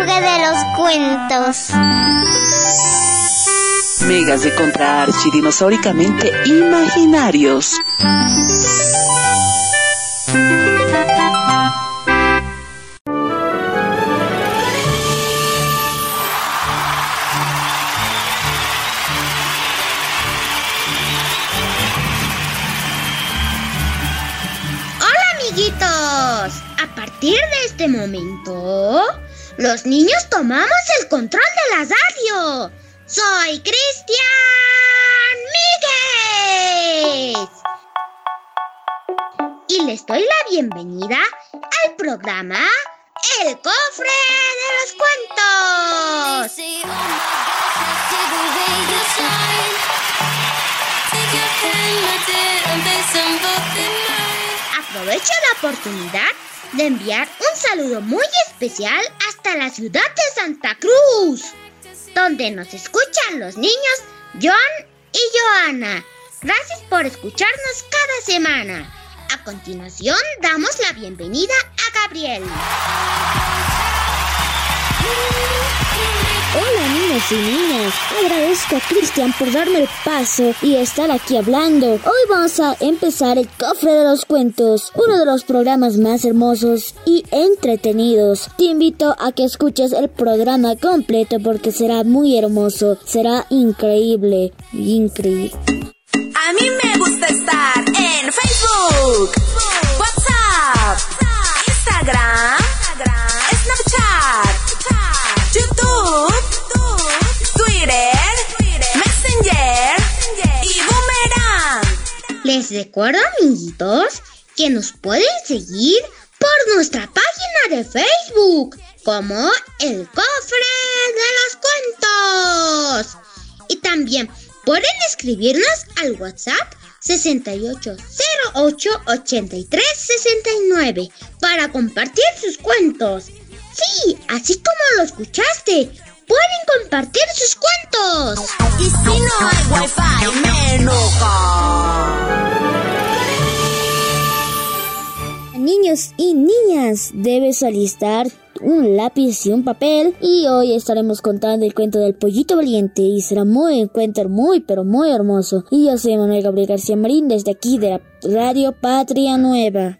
cofre de los cuentos. Megas de contraarchi dinosauricamente imaginarios. este momento, los niños tomamos el control de la radio. Soy Cristian Miguel. Y les doy la bienvenida al programa El Cofre de los Cuentos. Aprovecho la oportunidad de enviar un saludo muy especial hasta la ciudad de Santa Cruz, donde nos escuchan los niños John y Joana. Gracias por escucharnos cada semana. A continuación damos la bienvenida a Gabriel. Niños y niñas, agradezco a Cristian por darme el paso y estar aquí hablando. Hoy vamos a empezar el cofre de los cuentos, uno de los programas más hermosos y entretenidos. Te invito a que escuches el programa completo porque será muy hermoso, será increíble, increíble. A mí me gusta estar en Facebook, WhatsApp, Instagram, Snapchat, Les recuerdo, amiguitos, que nos pueden seguir por nuestra página de Facebook como El Cofre de los Cuentos. Y también pueden escribirnos al WhatsApp 68088369 para compartir sus cuentos. Sí, así como lo escuchaste, pueden compartir sus cuentos. Y si no hay wifi, me Y niñas, debes alistar un lápiz y un papel y hoy estaremos contando el cuento del pollito valiente y será muy un cuento muy pero muy hermoso. Y yo soy Manuel Gabriel García Marín desde aquí de la Radio Patria Nueva.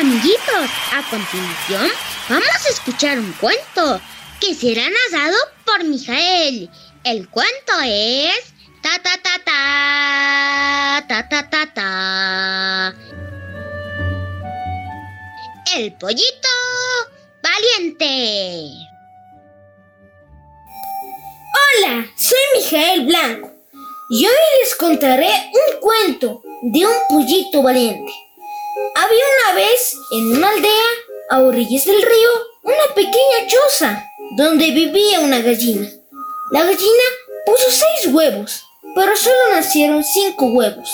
Amiguitos, a continuación vamos a escuchar un cuento que será narrado por Mijael. El cuento es ta ta ta ta ta ta ta ta. El pollito valiente. Hola, soy Mijael Blanco y hoy les contaré un cuento de un pollito valiente. Había una vez en una aldea a orillas del río una pequeña choza donde vivía una gallina. La gallina puso seis huevos, pero solo nacieron cinco huevos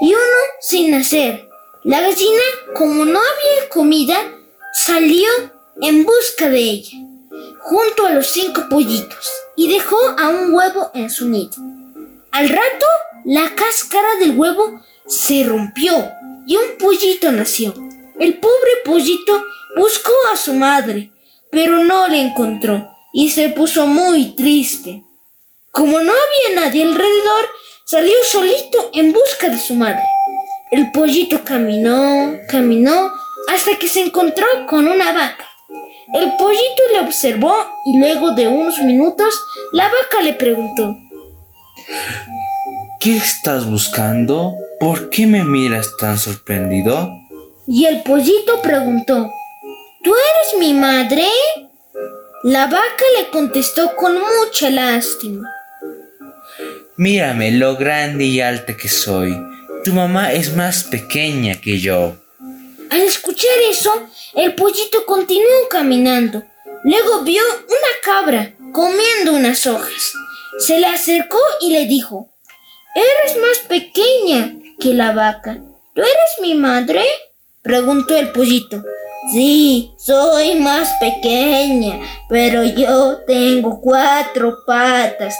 y uno sin nacer. La gallina, como no había comida, salió en busca de ella, junto a los cinco pollitos, y dejó a un huevo en su nido. Al rato, la cáscara del huevo se rompió y un pollito nació. El pobre pollito buscó a su madre, pero no le encontró y se puso muy triste. Como no había nadie alrededor, salió solito en busca de su madre. El pollito caminó, caminó, hasta que se encontró con una vaca. El pollito le observó y luego de unos minutos la vaca le preguntó, ¿Qué estás buscando? ¿Por qué me miras tan sorprendido? Y el pollito preguntó, ¿Tú eres mi madre? La vaca le contestó con mucha lástima. Mírame lo grande y alta que soy. Tu mamá es más pequeña que yo. Al escuchar eso, el pollito continuó caminando. Luego vio una cabra comiendo unas hojas. Se le acercó y le dijo, Eres más pequeña que la vaca. ¿Tú eres mi madre? preguntó el pollito. Sí, soy más pequeña, pero yo tengo cuatro patas.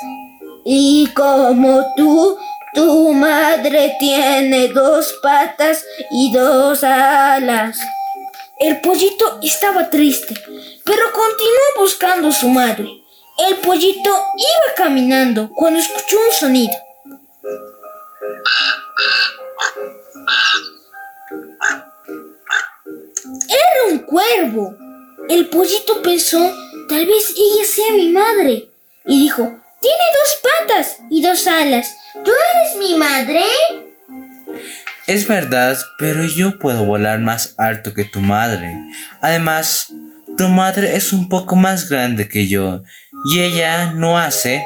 Y como tú, tu madre tiene dos patas y dos alas. El pollito estaba triste, pero continuó buscando a su madre. El pollito iba caminando cuando escuchó un sonido. Era un cuervo. El pollito pensó, tal vez ella sea mi madre. Y dijo, tiene dos patas y dos alas. ¿Tú eres mi madre? Es verdad, pero yo puedo volar más alto que tu madre. Además, tu madre es un poco más grande que yo y ella no hace...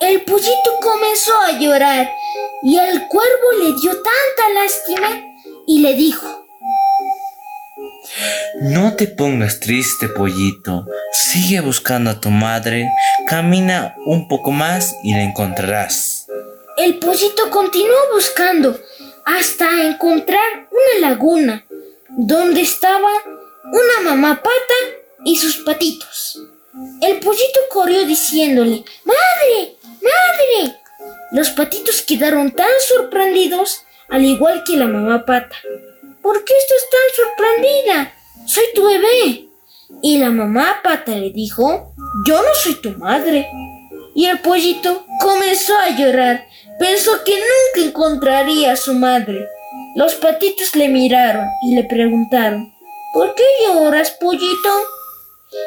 El pollito comenzó a llorar y el cuervo le dio tanta lástima y le dijo, No te pongas triste, pollito. Sigue buscando a tu madre. Camina un poco más y la encontrarás. El pollito continuó buscando hasta encontrar una laguna donde estaba una mamá pata y sus patitos. El pollito corrió diciéndole, ¡Madre! ¡Madre! Los patitos quedaron tan sorprendidos, al igual que la mamá pata. ¿Por qué estás tan sorprendida? Soy tu bebé. Y la mamá pata le dijo, yo no soy tu madre. Y el pollito comenzó a llorar. Pensó que nunca encontraría a su madre. Los patitos le miraron y le preguntaron, ¿por qué lloras, pollito?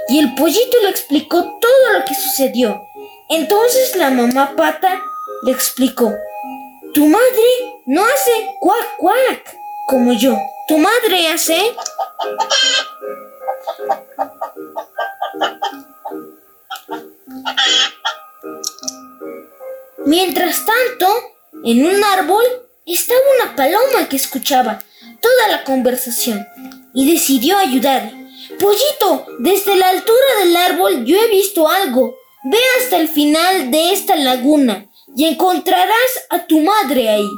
Y el pollito le explicó todo lo que sucedió. Entonces la mamá pata le explicó, tu madre no hace cuac cuac como yo. Tu madre hace... Mientras tanto, en un árbol estaba una paloma que escuchaba toda la conversación y decidió ayudarle. Pollito, desde la altura del árbol yo he visto algo. Ve hasta el final de esta laguna y encontrarás a tu madre ahí.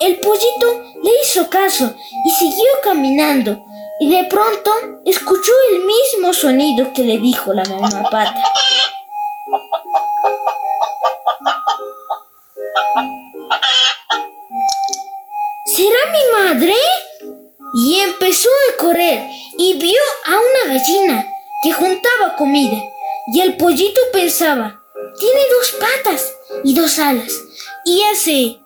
El pollito le hizo caso y siguió caminando y de pronto escuchó el mismo sonido que le dijo la mamá pata. ¿Será mi madre? Y empezó a correr y vio a una gallina que juntaba comida. Y el pollito pensaba, tiene dos patas y dos alas. Y hace...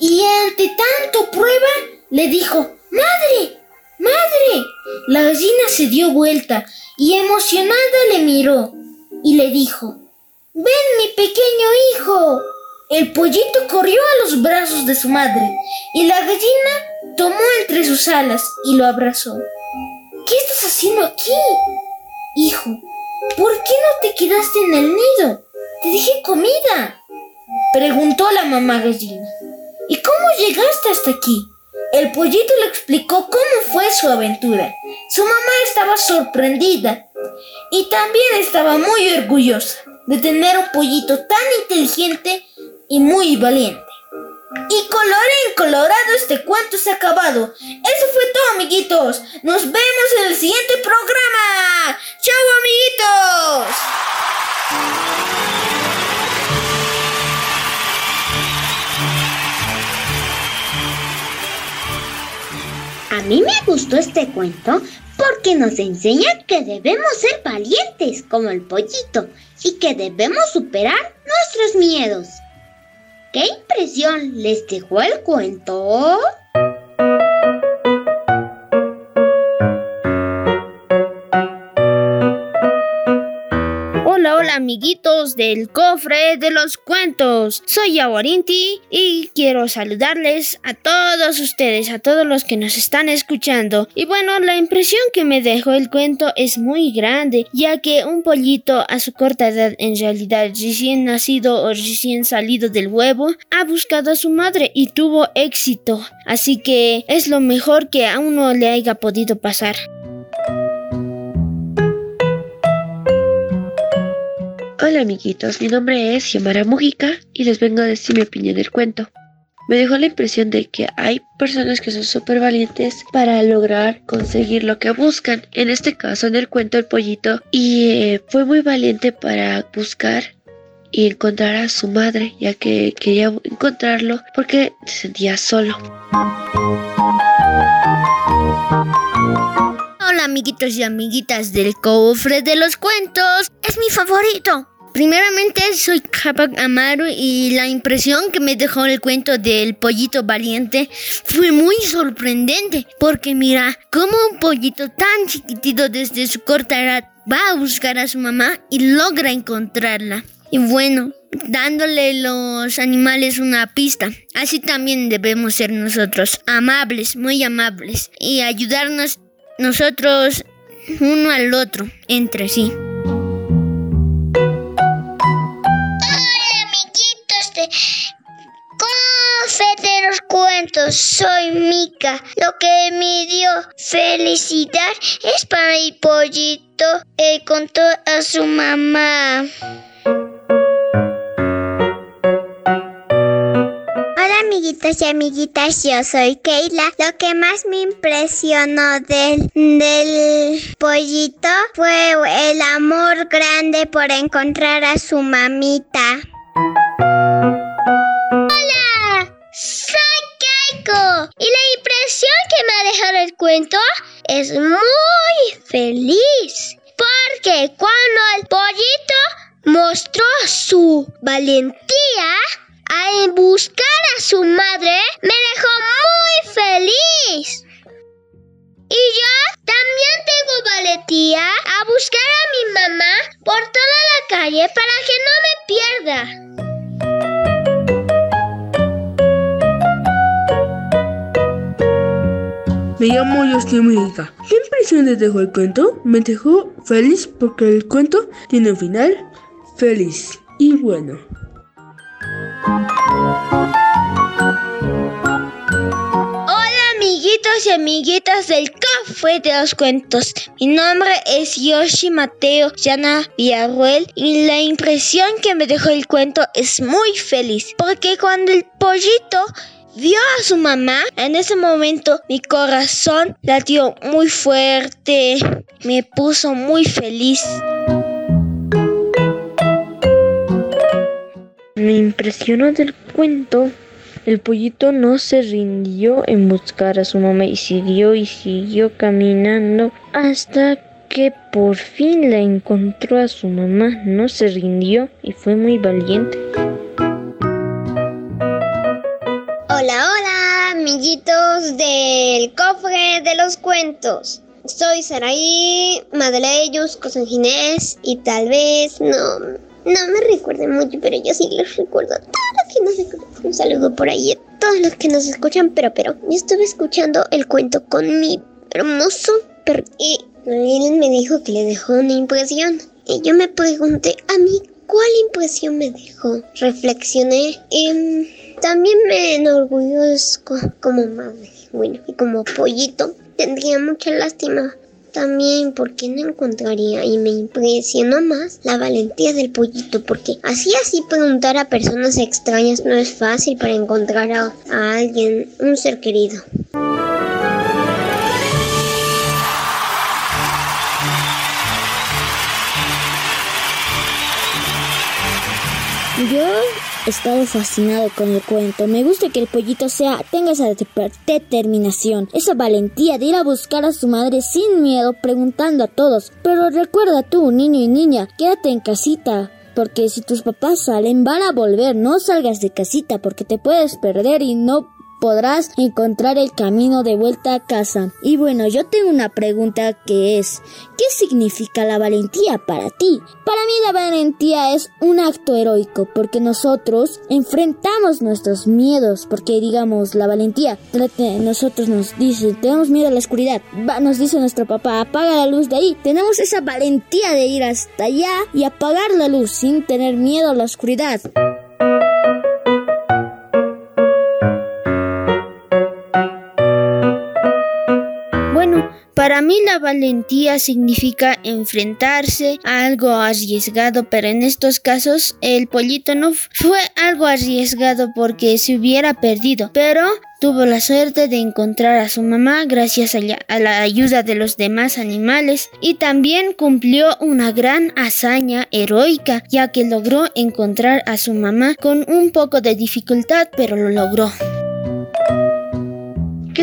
Y ante tanto prueba, le dijo, ¡Madre! ¡Madre! La gallina se dio vuelta y emocionada le miró y le dijo, ¡Ven mi pequeño hijo! El pollito corrió a los brazos de su madre y la gallina tomó entre sus alas y lo abrazó. ¿Qué estás haciendo aquí? Hijo, ¿por qué no te quedaste en el nido? Te dije comida. Preguntó la mamá gallina. ¿Y cómo llegaste hasta aquí? El pollito le explicó cómo fue su aventura. Su mamá estaba sorprendida y también estaba muy orgullosa de tener un pollito tan inteligente y muy valiente. Y colorín colorado este cuento se ha acabado. Eso fue amiguitos. Nos vemos en el siguiente programa. ¡Chao amiguitos! A mí me gustó este cuento porque nos enseña que debemos ser valientes como el pollito y que debemos superar nuestros miedos. ¿Qué impresión les dejó el cuento? Amiguitos del cofre de los cuentos. Soy Yawarinti y quiero saludarles a todos ustedes, a todos los que nos están escuchando. Y bueno, la impresión que me dejó el cuento es muy grande, ya que un pollito a su corta edad, en realidad recién nacido o recién salido del huevo, ha buscado a su madre y tuvo éxito. Así que es lo mejor que a uno le haya podido pasar. Hola amiguitos, mi nombre es Xiomara Mujica y les vengo a decir mi opinión del cuento. me dejó la impresión de que hay personas que son súper valientes para lograr conseguir lo que buscan. En este caso, en el cuento El Pollito, y eh, fue muy valiente para buscar y encontrar a su madre, ya que quería encontrarlo porque se sentía solo. Hola amiguitos y amiguitas del cofre de los cuentos. Es mi favorito. Primeramente soy Capac Amaro y la impresión que me dejó el cuento del pollito valiente fue muy sorprendente porque mira cómo un pollito tan chiquitito desde su corta edad va a buscar a su mamá y logra encontrarla. Y bueno, dándole los animales una pista. Así también debemos ser nosotros, amables, muy amables, y ayudarnos nosotros uno al otro, entre sí. Cofre de los cuentos, soy Mica. Lo que me dio felicidad es para el pollito. Él contó a su mamá. Hola amiguitos y amiguitas, yo soy Keila. Lo que más me impresionó del, del pollito fue el amor grande por encontrar a su mamita. Que me ha dejado el cuento es muy feliz. Porque cuando el pollito mostró su valentía al buscar a su madre, me dejó muy feliz. Y yo también tengo valentía a buscar a mi mamá por toda la calle para que no me pierda. Me llamo Justin Mujica. ¿Qué impresión les dejó el cuento? Me dejó feliz porque el cuento tiene un final feliz y bueno. Hola amiguitos y amiguitas del café de los cuentos. Mi nombre es Yoshi Mateo Yana Villarruel y la impresión que me dejó el cuento es muy feliz porque cuando el pollito vio a su mamá, en ese momento mi corazón latió muy fuerte, me puso muy feliz. Me impresionó del cuento. El pollito no se rindió en buscar a su mamá y siguió y siguió caminando hasta que por fin la encontró a su mamá. No se rindió y fue muy valiente. Amiguitos del cofre de los cuentos. Soy Saraí, Madeleyus, Cosanginés y tal vez no, no me recuerden mucho, pero yo sí les recuerdo a todos los que nos escuchan. Por ahí todos los que nos escuchan, pero, pero, yo estuve escuchando el cuento con mi hermoso perro y él me dijo que le dejó una impresión. Y yo me pregunté, a mí, ¿cuál impresión me dejó? Reflexioné y también me enorgullezco como madre. Bueno, y como pollito, tendría mucha lástima también porque no encontraría y me impresionó más la valentía del pollito porque así así preguntar a personas extrañas no es fácil para encontrar a, a alguien, un ser querido. Yo estado fascinado con el cuento. Me gusta que el pollito sea, tenga esa de- determinación, esa valentía de ir a buscar a su madre sin miedo, preguntando a todos. Pero recuerda tú, niño y niña, quédate en casita. Porque si tus papás salen, van a volver. No salgas de casita porque te puedes perder y no podrás encontrar el camino de vuelta a casa. Y bueno, yo tengo una pregunta que es, ¿qué significa la valentía para ti? Para mí la valentía es un acto heroico porque nosotros enfrentamos nuestros miedos, porque digamos la valentía, nosotros nos dice, tenemos miedo a la oscuridad, Va, nos dice nuestro papá, apaga la luz de ahí, tenemos esa valentía de ir hasta allá y apagar la luz sin tener miedo a la oscuridad. Para mí la valentía significa enfrentarse a algo arriesgado, pero en estos casos el pollito no fue algo arriesgado porque se hubiera perdido, pero tuvo la suerte de encontrar a su mamá gracias a la, a la ayuda de los demás animales y también cumplió una gran hazaña heroica ya que logró encontrar a su mamá con un poco de dificultad, pero lo logró.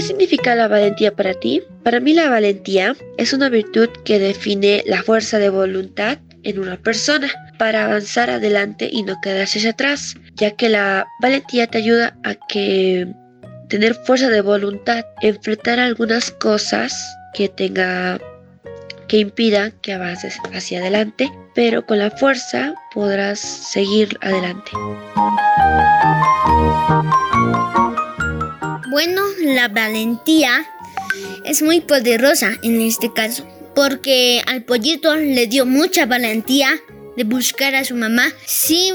¿Qué significa la valentía para ti? Para mí la valentía es una virtud que define la fuerza de voluntad en una persona para avanzar adelante y no quedarse atrás, ya que la valentía te ayuda a que tener fuerza de voluntad, enfrentar algunas cosas que tenga que impidan que avances hacia adelante, pero con la fuerza podrás seguir adelante. Bueno, la valentía es muy poderosa en este caso, porque al pollito le dio mucha valentía de buscar a su mamá sin,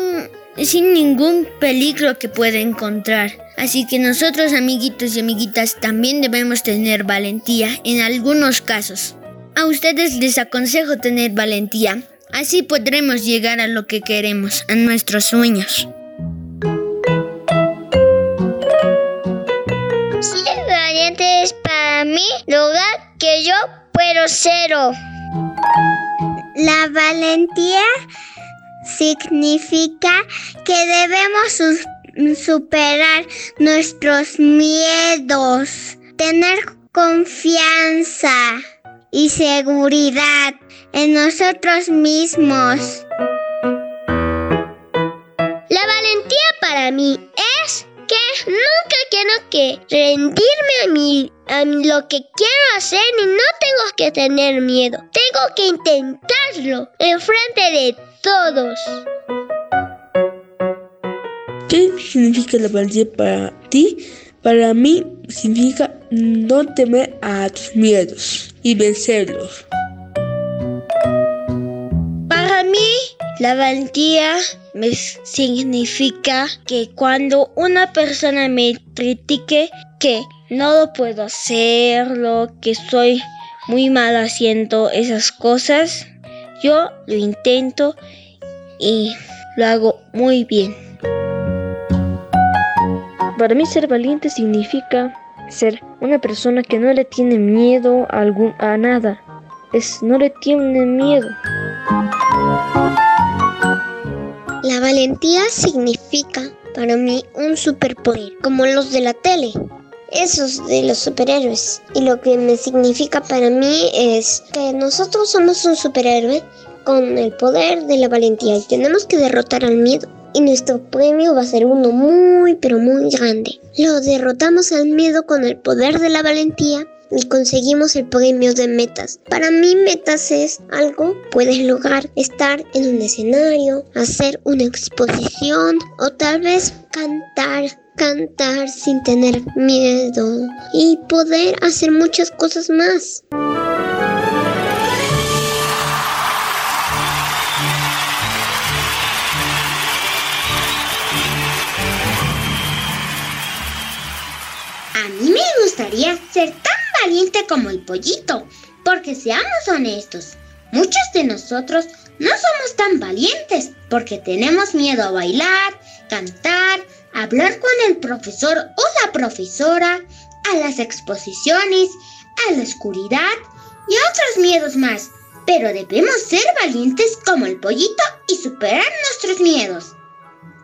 sin ningún peligro que pueda encontrar. Así que nosotros, amiguitos y amiguitas, también debemos tener valentía en algunos casos. A ustedes les aconsejo tener valentía, así podremos llegar a lo que queremos, a nuestros sueños. Mí lograr que yo puedo cero. La valentía significa que debemos su- superar nuestros miedos, tener confianza y seguridad en nosotros mismos. La valentía para mí es que nunca quiero que rendirme a mí, lo que quiero hacer y no tengo que tener miedo. Tengo que intentarlo en frente de todos. ¿Qué significa la valentía para ti? Para mí significa no temer a tus miedos y vencerlos. La valentía me significa que cuando una persona me critique que no lo puedo hacerlo, que soy muy mal haciendo esas cosas, yo lo intento y lo hago muy bien. Para mí ser valiente significa ser una persona que no le tiene miedo a, algún, a nada. Es no le tiene miedo. Valentía significa para mí un superpoder, como los de la tele, esos de los superhéroes. Y lo que me significa para mí es que nosotros somos un superhéroe con el poder de la valentía y tenemos que derrotar al miedo. Y nuestro premio va a ser uno muy pero muy grande. Lo derrotamos al miedo con el poder de la valentía conseguimos el premio de metas. Para mí metas es algo, puedes lograr estar en un escenario, hacer una exposición o tal vez cantar, cantar sin tener miedo y poder hacer muchas cosas más. A mí me gustaría ser tan valiente como el pollito, porque seamos honestos, muchos de nosotros no somos tan valientes porque tenemos miedo a bailar, cantar, hablar con el profesor o la profesora, a las exposiciones, a la oscuridad y otros miedos más. Pero debemos ser valientes como el pollito y superar nuestros miedos.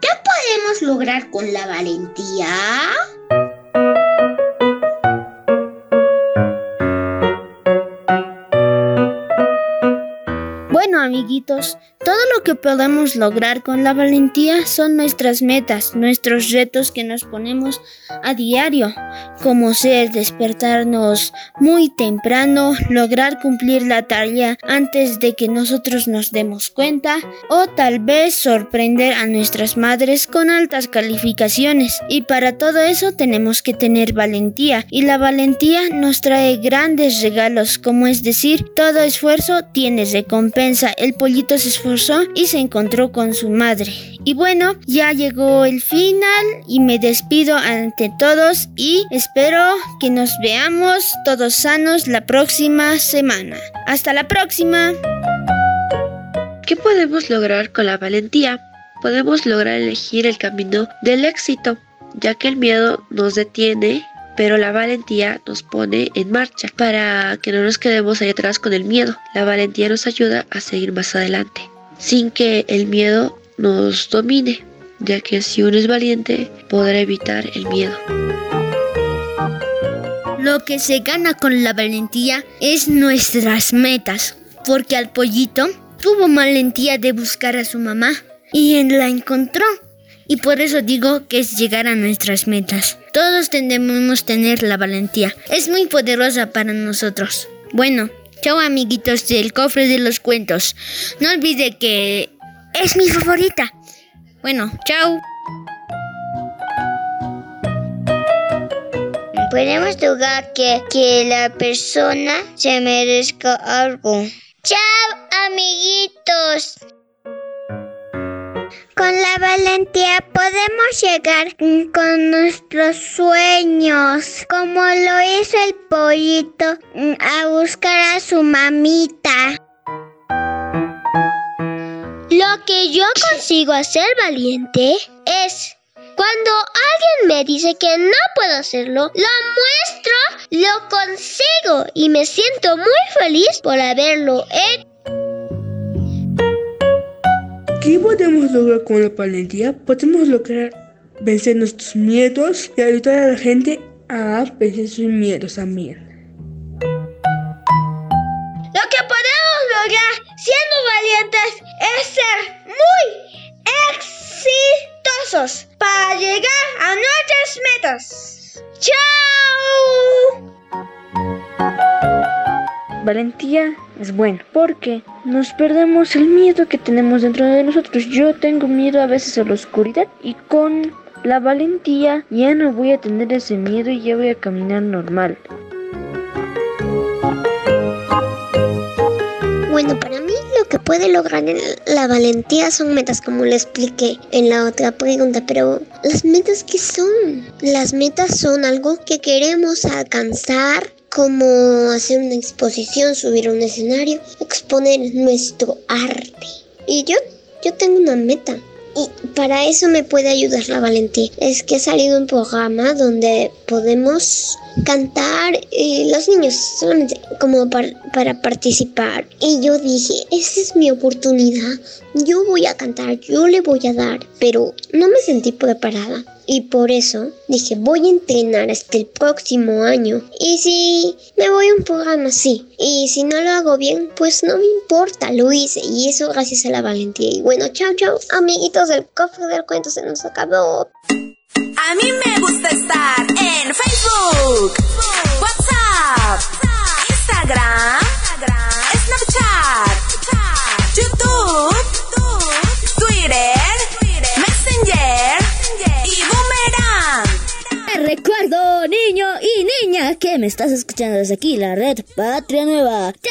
¿Qué podemos lograr con la valentía? Bueno, amiguitos, todo lo que podemos lograr con la valentía son nuestras metas, nuestros retos que nos ponemos a diario, como ser despertarnos muy temprano, lograr cumplir la tarea antes de que nosotros nos demos cuenta, o tal vez sorprender a nuestras madres con altas calificaciones. Y para todo eso tenemos que tener valentía, y la valentía nos trae grandes regalos, como es decir, todo esfuerzo tiene recompensa. El pollito se esforzó y se encontró con su madre. Y bueno, ya llegó el final y me despido ante todos y espero que nos veamos todos sanos la próxima semana. Hasta la próxima. ¿Qué podemos lograr con la valentía? Podemos lograr elegir el camino del éxito, ya que el miedo nos detiene, pero la valentía nos pone en marcha para que no nos quedemos ahí atrás con el miedo. La valentía nos ayuda a seguir más adelante, sin que el miedo nos domine, ya que si uno es valiente podrá evitar el miedo. Lo que se gana con la valentía es nuestras metas, porque al pollito tuvo valentía de buscar a su mamá y la encontró. Y por eso digo que es llegar a nuestras metas. Todos debemos tener la valentía. Es muy poderosa para nosotros. Bueno, chao amiguitos del cofre de los cuentos. No olvide que es mi favorita. Bueno, chao. Podemos jugar que, que la persona se merezca algo. ¡Chao, amiguitos! Con la valentía podemos llegar con nuestros sueños, como lo hizo el pollito a buscar a su mamita. Lo que yo consigo hacer valiente es cuando alguien me dice que no puedo hacerlo, lo muestro, lo consigo y me siento muy feliz por haberlo hecho. ¿Qué podemos lograr con la valentía? Podemos lograr vencer nuestros miedos y ayudar a la gente a vencer sus miedos también. Lo que podemos lograr siendo valientes es ser muy exitosos para llegar a nuestras metas. ¡Chao! Valentía es bueno porque nos perdemos el miedo que tenemos dentro de nosotros. Yo tengo miedo a veces a la oscuridad y con la valentía ya no voy a tener ese miedo y ya voy a caminar normal. Bueno, para mí lo que puede lograr la valentía son metas, como le expliqué en la otra pregunta, pero las metas qué son? Las metas son algo que queremos alcanzar, como hacer una exposición, subir a un escenario, exponer nuestro arte. Y yo, yo tengo una meta. Y para eso me puede ayudar la valentía. Es que ha salido un programa donde podemos cantar eh, los niños solamente como par- para participar. Y yo dije, esa es mi oportunidad. Yo voy a cantar, yo le voy a dar. Pero no me sentí preparada. Y por eso dije, voy a entrenar hasta el próximo año. Y si me voy a un programa así, y si no lo hago bien, pues no me importa, lo hice. Y eso gracias a la valentía. Y bueno, chao, chao, amiguitos del cofre del cuento se nos acabó. A mí me gusta estar en Facebook, WhatsApp, Instagram, Snapchat, YouTube, Twitter, Niño y niña, que me estás escuchando desde aquí, la red Patria Nueva. Te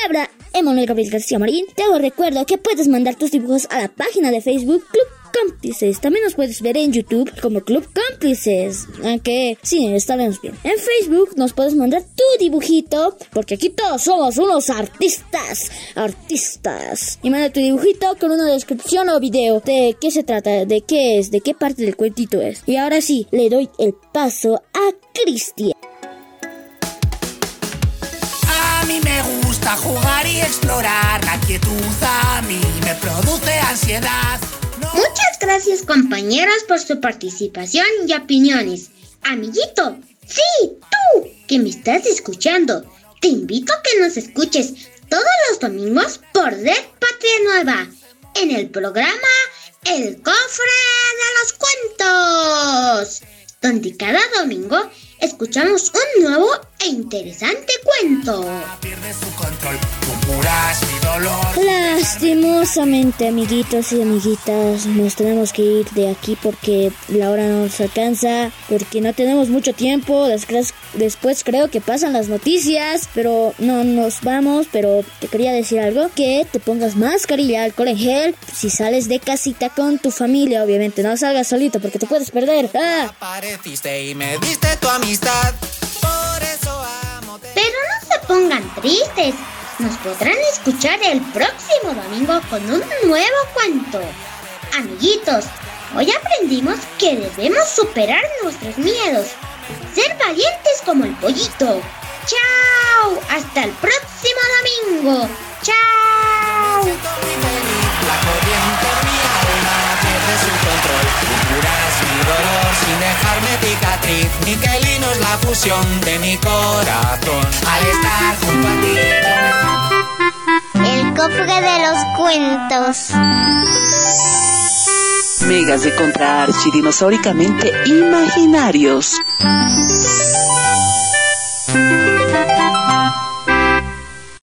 Emanuel Gabriel García Marín. Te recuerdo que puedes mandar tus dibujos a la página de Facebook Club Cómplices. También nos puedes ver en YouTube como Club Cómplices. Aunque sí, estaremos bien. En Facebook nos puedes mandar tu dibujito, porque aquí todos somos unos artistas. Artistas. Y manda tu dibujito con una descripción o video de qué se trata, de qué es, de qué parte del cuentito es. Y ahora sí, le doy el paso a Cristian. A mí me gusta jugar y explorar. La quietud a mí me produce ansiedad. Muchas gracias compañeros por su participación y opiniones. Amiguito, sí, tú que me estás escuchando, te invito a que nos escuches todos los domingos por Red Patria Nueva en el programa El Cofre de los Cuentos, donde cada domingo escuchamos un nuevo e interesante cuento. Lastimosamente, amiguitos y amiguitas, nos tenemos que ir de aquí porque la hora no nos alcanza, porque no tenemos mucho tiempo. Después, después creo que pasan las noticias, pero no nos vamos. Pero te quería decir algo: que te pongas mascarilla, alcohol en gel, si sales de casita con tu familia, obviamente. No salgas solito porque te puedes perder. ¡Ah! y me diste tu amistad. No se pongan tristes. Nos podrán escuchar el próximo domingo con un nuevo cuento. Amiguitos, hoy aprendimos que debemos superar nuestros miedos. Ser valientes como el pollito. ¡Chao! Hasta el próximo domingo. ¡Chao! Dolor sin dejarme cicatriz. Miquelino es la fusión de mi corazón. Al estar junto a ti. El cofre de los cuentos. Megas de contra archidinosauricamente imaginarios.